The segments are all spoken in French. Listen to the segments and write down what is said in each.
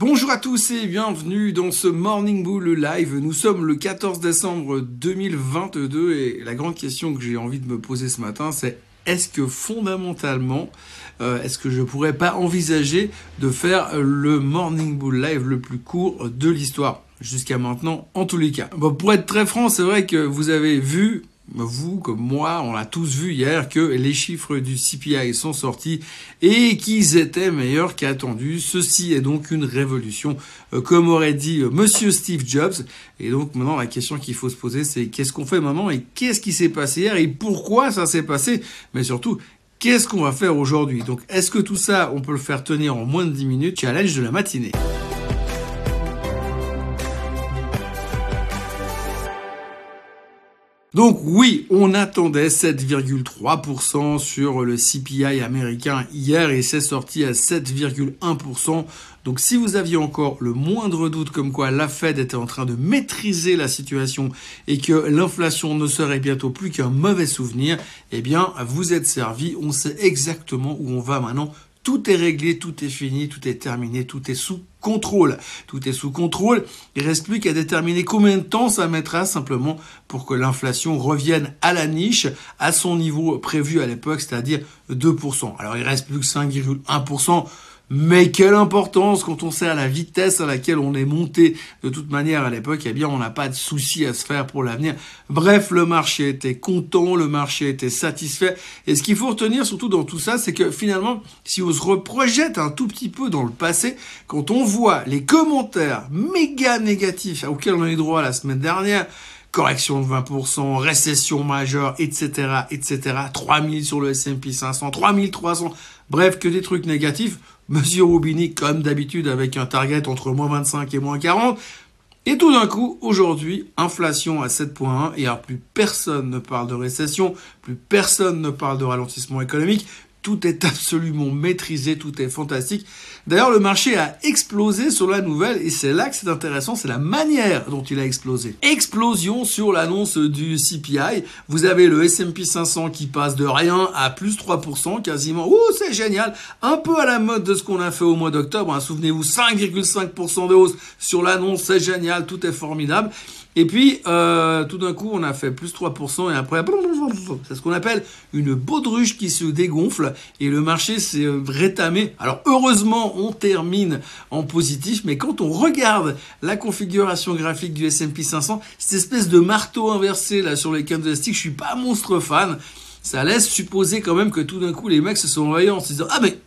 Bonjour à tous et bienvenue dans ce Morning Bull Live. Nous sommes le 14 décembre 2022 et la grande question que j'ai envie de me poser ce matin, c'est est-ce que fondamentalement, euh, est-ce que je pourrais pas envisager de faire le Morning Bull Live le plus court de l'histoire jusqu'à maintenant, en tous les cas? Bon, pour être très franc, c'est vrai que vous avez vu vous comme moi, on l'a tous vu hier que les chiffres du CPI sont sortis et qu'ils étaient meilleurs qu'attendus. Ceci est donc une révolution, euh, comme aurait dit euh, Monsieur Steve Jobs. Et donc maintenant, la question qu'il faut se poser, c'est qu'est-ce qu'on fait maintenant et qu'est-ce qui s'est passé hier et pourquoi ça s'est passé, mais surtout Qu'est-ce qu'on va faire aujourd'hui? Donc, est-ce que tout ça, on peut le faire tenir en moins de 10 minutes? Challenge de la matinée. Donc oui, on attendait 7,3% sur le CPI américain hier et c'est sorti à 7,1%. Donc si vous aviez encore le moindre doute comme quoi la Fed était en train de maîtriser la situation et que l'inflation ne serait bientôt plus qu'un mauvais souvenir, eh bien vous êtes servi, on sait exactement où on va maintenant tout est réglé, tout est fini, tout est terminé, tout est sous contrôle. Tout est sous contrôle. Il reste plus qu'à déterminer combien de temps ça mettra simplement pour que l'inflation revienne à la niche, à son niveau prévu à l'époque, c'est-à-dire 2%. Alors il reste plus que 5,1%. Mais quelle importance quand on sait à la vitesse à laquelle on est monté de toute manière à l'époque, eh bien on n'a pas de souci à se faire pour l'avenir. Bref, le marché était content, le marché était satisfait. Et ce qu'il faut retenir surtout dans tout ça, c'est que finalement, si on se reprojette un tout petit peu dans le passé, quand on voit les commentaires méga négatifs auxquels on a eu droit la semaine dernière, correction de 20%, récession majeure, etc., etc., 3000 sur le S&P 500, 3300, bref, que des trucs négatifs. Monsieur Roubini, comme d'habitude, avec un target entre moins 25 et moins 40. Et tout d'un coup, aujourd'hui, inflation à 7.1 et alors plus personne ne parle de récession, plus personne ne parle de ralentissement économique, tout est absolument maîtrisé, tout est fantastique. D'ailleurs, le marché a explosé sur la nouvelle et c'est là que c'est intéressant, c'est la manière dont il a explosé. Explosion sur l'annonce du CPI. Vous avez le S&P 500 qui passe de rien à plus 3% quasiment. Ouh, c'est génial. Un peu à la mode de ce qu'on a fait au mois d'octobre. Hein. Souvenez-vous, 5,5% de hausse sur l'annonce, c'est génial, tout est formidable. Et puis, euh, tout d'un coup, on a fait plus 3%, et après, c'est ce qu'on appelle une baudruche qui se dégonfle, et le marché s'est euh, rétamé. Alors, heureusement, on termine en positif, mais quand on regarde la configuration graphique du S&P 500, cette espèce de marteau inversé là sur les candlesticks, je suis pas monstre fan. Ça laisse supposer quand même que tout d'un coup, les mecs se sont réveillés en se disant, ah mais...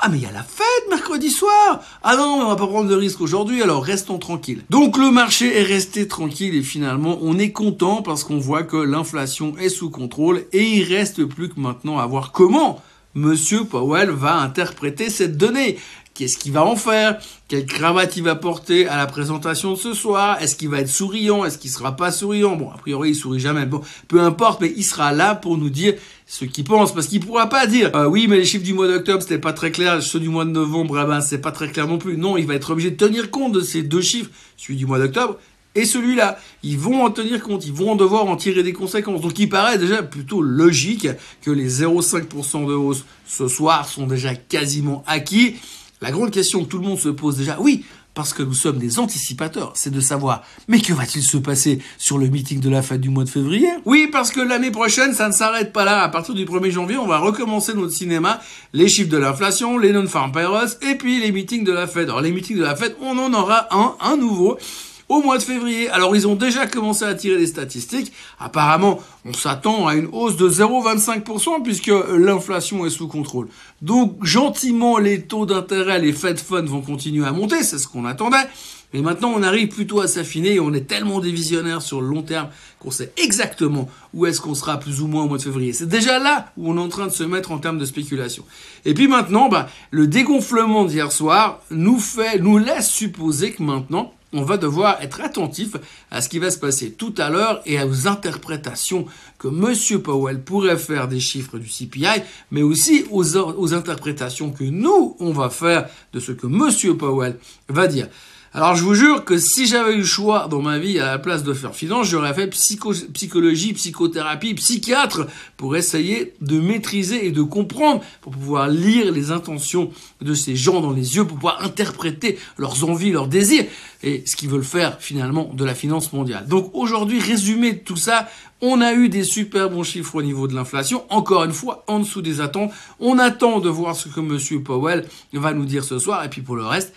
Ah mais il y a la fête mercredi soir Ah non, on va pas prendre de risque aujourd'hui, alors restons tranquilles. Donc le marché est resté tranquille et finalement on est content parce qu'on voit que l'inflation est sous contrôle et il reste plus que maintenant à voir comment Monsieur Powell va interpréter cette donnée. Qu'est-ce qu'il va en faire? Quelle cravate il va porter à la présentation de ce soir? Est-ce qu'il va être souriant? Est-ce qu'il sera pas souriant? Bon, a priori, il sourit jamais. Bon, peu importe, mais il sera là pour nous dire ce qu'il pense, parce qu'il pourra pas dire euh, oui, mais les chiffres du mois d'octobre c'était pas très clair, ceux du mois de novembre, eh ben c'est pas très clair non plus. Non, il va être obligé de tenir compte de ces deux chiffres, celui du mois d'octobre et celui-là. Ils vont en tenir compte, ils vont devoir en tirer des conséquences. Donc il paraît déjà plutôt logique que les 0,5% de hausse ce soir sont déjà quasiment acquis. La grande question que tout le monde se pose déjà, oui, parce que nous sommes des anticipateurs, c'est de savoir, mais que va-t-il se passer sur le meeting de la fête du mois de février? Oui, parce que l'année prochaine, ça ne s'arrête pas là. À partir du 1er janvier, on va recommencer notre cinéma, les chiffres de l'inflation, les non-farm payrolls, et puis les meetings de la fête. Alors les meetings de la fête, on en aura un, un nouveau au mois de février. Alors ils ont déjà commencé à tirer des statistiques. Apparemment, on s'attend à une hausse de 0,25% puisque l'inflation est sous contrôle. Donc gentiment, les taux d'intérêt, les Fed Funds vont continuer à monter, c'est ce qu'on attendait. Mais maintenant, on arrive plutôt à s'affiner et on est tellement des visionnaires sur le long terme qu'on sait exactement où est-ce qu'on sera plus ou moins au mois de février. C'est déjà là où on est en train de se mettre en termes de spéculation. Et puis maintenant, bah, le dégonflement d'hier soir nous fait, nous laisse supposer que maintenant, on va devoir être attentif à ce qui va se passer tout à l'heure et aux interprétations que M. Powell pourrait faire des chiffres du CPI, mais aussi aux, interprétations que nous, on va faire de ce que M. Powell va dire. Alors je vous jure que si j'avais eu le choix dans ma vie à la place de faire finance, j'aurais fait psychologie, psychothérapie, psychiatre pour essayer de maîtriser et de comprendre, pour pouvoir lire les intentions de ces gens dans les yeux, pour pouvoir interpréter leurs envies, leurs désirs et ce qu'ils veulent faire finalement de la finance mondiale. Donc aujourd'hui, résumé tout ça, on a eu des super bons chiffres au niveau de l'inflation, encore une fois en dessous des attentes. On attend de voir ce que M. Powell va nous dire ce soir et puis pour le reste,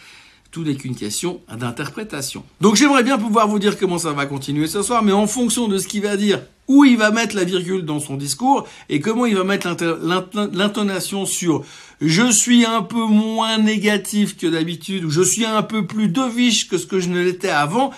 tout n'est qu'une question d'interprétation. Donc j'aimerais bien pouvoir vous dire comment ça va continuer ce soir, mais en fonction de ce qu'il va dire, où il va mettre la virgule dans son discours, et comment il va mettre l'intonation sur je suis un peu moins négatif que d'habitude, ou je suis un peu plus deviche que ce que je ne l'étais avant,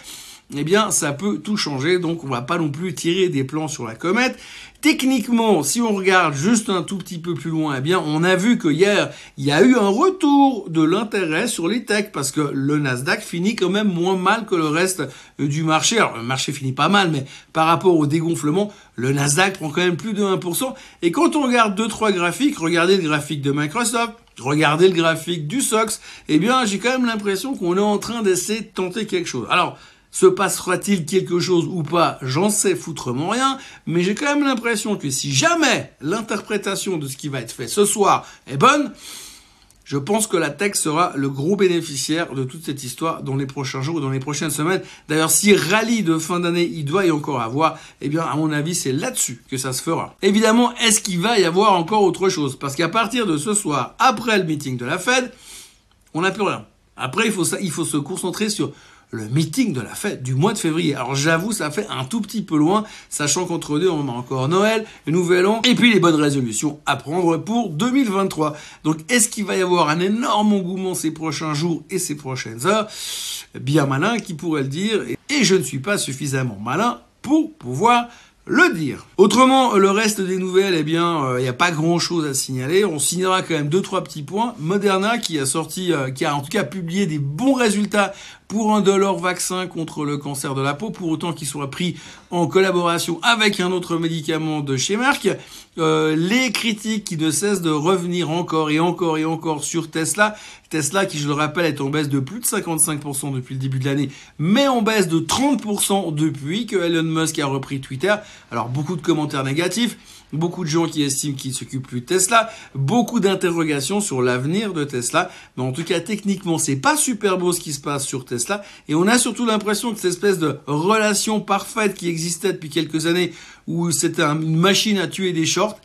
eh bien, ça peut tout changer. Donc, on va pas non plus tirer des plans sur la comète. Techniquement, si on regarde juste un tout petit peu plus loin, eh bien, on a vu que hier, il y a eu un retour de l'intérêt sur les techs parce que le Nasdaq finit quand même moins mal que le reste euh, du marché. Alors, le marché finit pas mal, mais par rapport au dégonflement, le Nasdaq prend quand même plus de 1%. Et quand on regarde deux, trois graphiques, regardez le graphique de Microsoft, regardez le graphique du SOX, eh bien, j'ai quand même l'impression qu'on est en train d'essayer de tenter quelque chose. Alors, se passera-t-il quelque chose ou pas J'en sais foutrement rien, mais j'ai quand même l'impression que si jamais l'interprétation de ce qui va être fait ce soir est bonne, je pense que la tech sera le gros bénéficiaire de toute cette histoire dans les prochains jours ou dans les prochaines semaines. D'ailleurs, si rallye de fin d'année il doit y encore avoir, eh bien, à mon avis, c'est là-dessus que ça se fera. Évidemment, est-ce qu'il va y avoir encore autre chose? Parce qu'à partir de ce soir, après le meeting de la Fed, on n'a plus rien. Après, il faut, il faut se concentrer sur le meeting de la fête du mois de février. Alors j'avoue, ça fait un tout petit peu loin, sachant qu'entre deux, on a encore Noël, le Nouvel An, et puis les bonnes résolutions à prendre pour 2023. Donc est-ce qu'il va y avoir un énorme engouement ces prochains jours et ces prochaines heures? Bien malin qui pourrait le dire, et je ne suis pas suffisamment malin pour pouvoir le dire. Autrement, le reste des nouvelles, eh bien, il euh, n'y a pas grand-chose à signaler. On signera quand même deux trois petits points. Moderna qui a sorti, euh, qui a en tout cas publié des bons résultats pour un de leurs vaccins contre le cancer de la peau, pour autant qu'il soit pris en collaboration avec un autre médicament de chez Merck. Euh, les critiques qui ne cessent de revenir encore et encore et encore sur Tesla. Tesla qui, je le rappelle, est en baisse de plus de 55% depuis le début de l'année, mais en baisse de 30% depuis que Elon Musk a repris Twitter. Alors beaucoup de commentaires négatifs, beaucoup de gens qui estiment qu'il s'occupe plus de Tesla, beaucoup d'interrogations sur l'avenir de Tesla. Mais en tout cas, techniquement, c'est pas super beau ce qui se passe sur Tesla. Et on a surtout l'impression que cette espèce de relation parfaite qui existait depuis quelques années, où c'était une machine à tuer des shorts,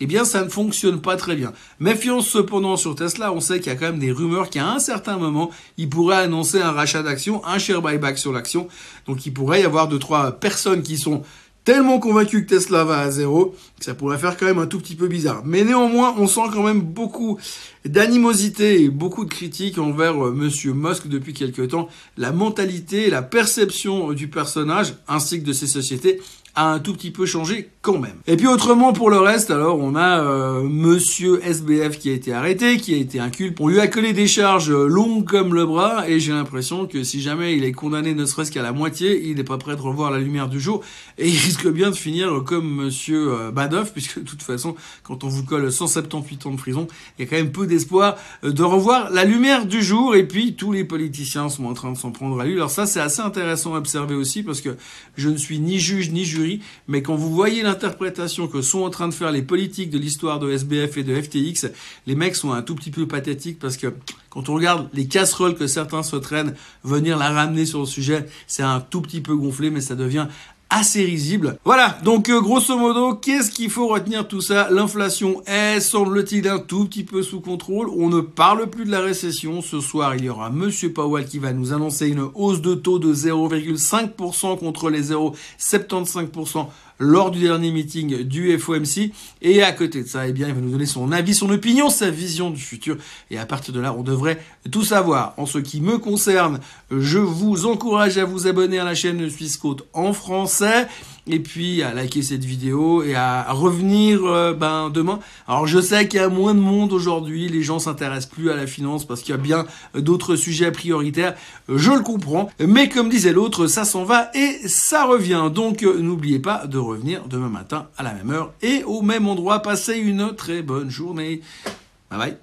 eh bien ça ne fonctionne pas très bien. Méfiance cependant sur Tesla, on sait qu'il y a quand même des rumeurs qu'à un certain moment, il pourrait annoncer un rachat d'actions, un share buyback sur l'action. Donc il pourrait y avoir deux, trois personnes qui sont tellement convaincu que Tesla va à zéro que ça pourrait faire quand même un tout petit peu bizarre. Mais néanmoins, on sent quand même beaucoup d'animosité et beaucoup de critiques envers euh, Monsieur Musk depuis quelque temps. La mentalité, la perception du personnage ainsi que de ses sociétés a un tout petit peu changé quand même. Et puis autrement pour le reste, alors on a euh, Monsieur SBF qui a été arrêté, qui a été inculpé. On lui a collé des charges longues comme le bras et j'ai l'impression que si jamais il est condamné ne serait-ce qu'à la moitié, il n'est pas prêt de revoir la lumière du jour et il risque bien de finir comme Monsieur euh, Badoff puisque de toute façon quand on vous colle 178 ans de prison, il y a quand même peu d'espoir euh, de revoir la lumière du jour et puis tous les politiciens sont en train de s'en prendre à lui. Alors ça c'est assez intéressant à observer aussi parce que je ne suis ni juge ni juge mais quand vous voyez l'interprétation que sont en train de faire les politiques de l'histoire de SBF et de FTX, les mecs sont un tout petit peu pathétiques parce que quand on regarde les casseroles que certains se traînent, venir la ramener sur le sujet, c'est un tout petit peu gonflé, mais ça devient assez risible. Voilà, donc euh, grosso modo, qu'est-ce qu'il faut retenir tout ça? L'inflation est, semble-t-il, un tout petit peu sous contrôle. On ne parle plus de la récession. Ce soir, il y aura Monsieur Powell qui va nous annoncer une hausse de taux de 0,5% contre les 0,75% lors du dernier meeting du FOMC. Et à côté de ça, eh bien, il va nous donner son avis, son opinion, sa vision du futur. Et à partir de là, on devrait tout savoir. En ce qui me concerne, je vous encourage à vous abonner à la chaîne Suisse Côte en et puis à liker cette vidéo et à revenir euh, ben demain. Alors je sais qu'il y a moins de monde aujourd'hui, les gens s'intéressent plus à la finance parce qu'il y a bien d'autres sujets prioritaires, je le comprends, mais comme disait l'autre, ça s'en va et ça revient. Donc n'oubliez pas de revenir demain matin à la même heure et au même endroit. Passez une très bonne journée. Bye bye.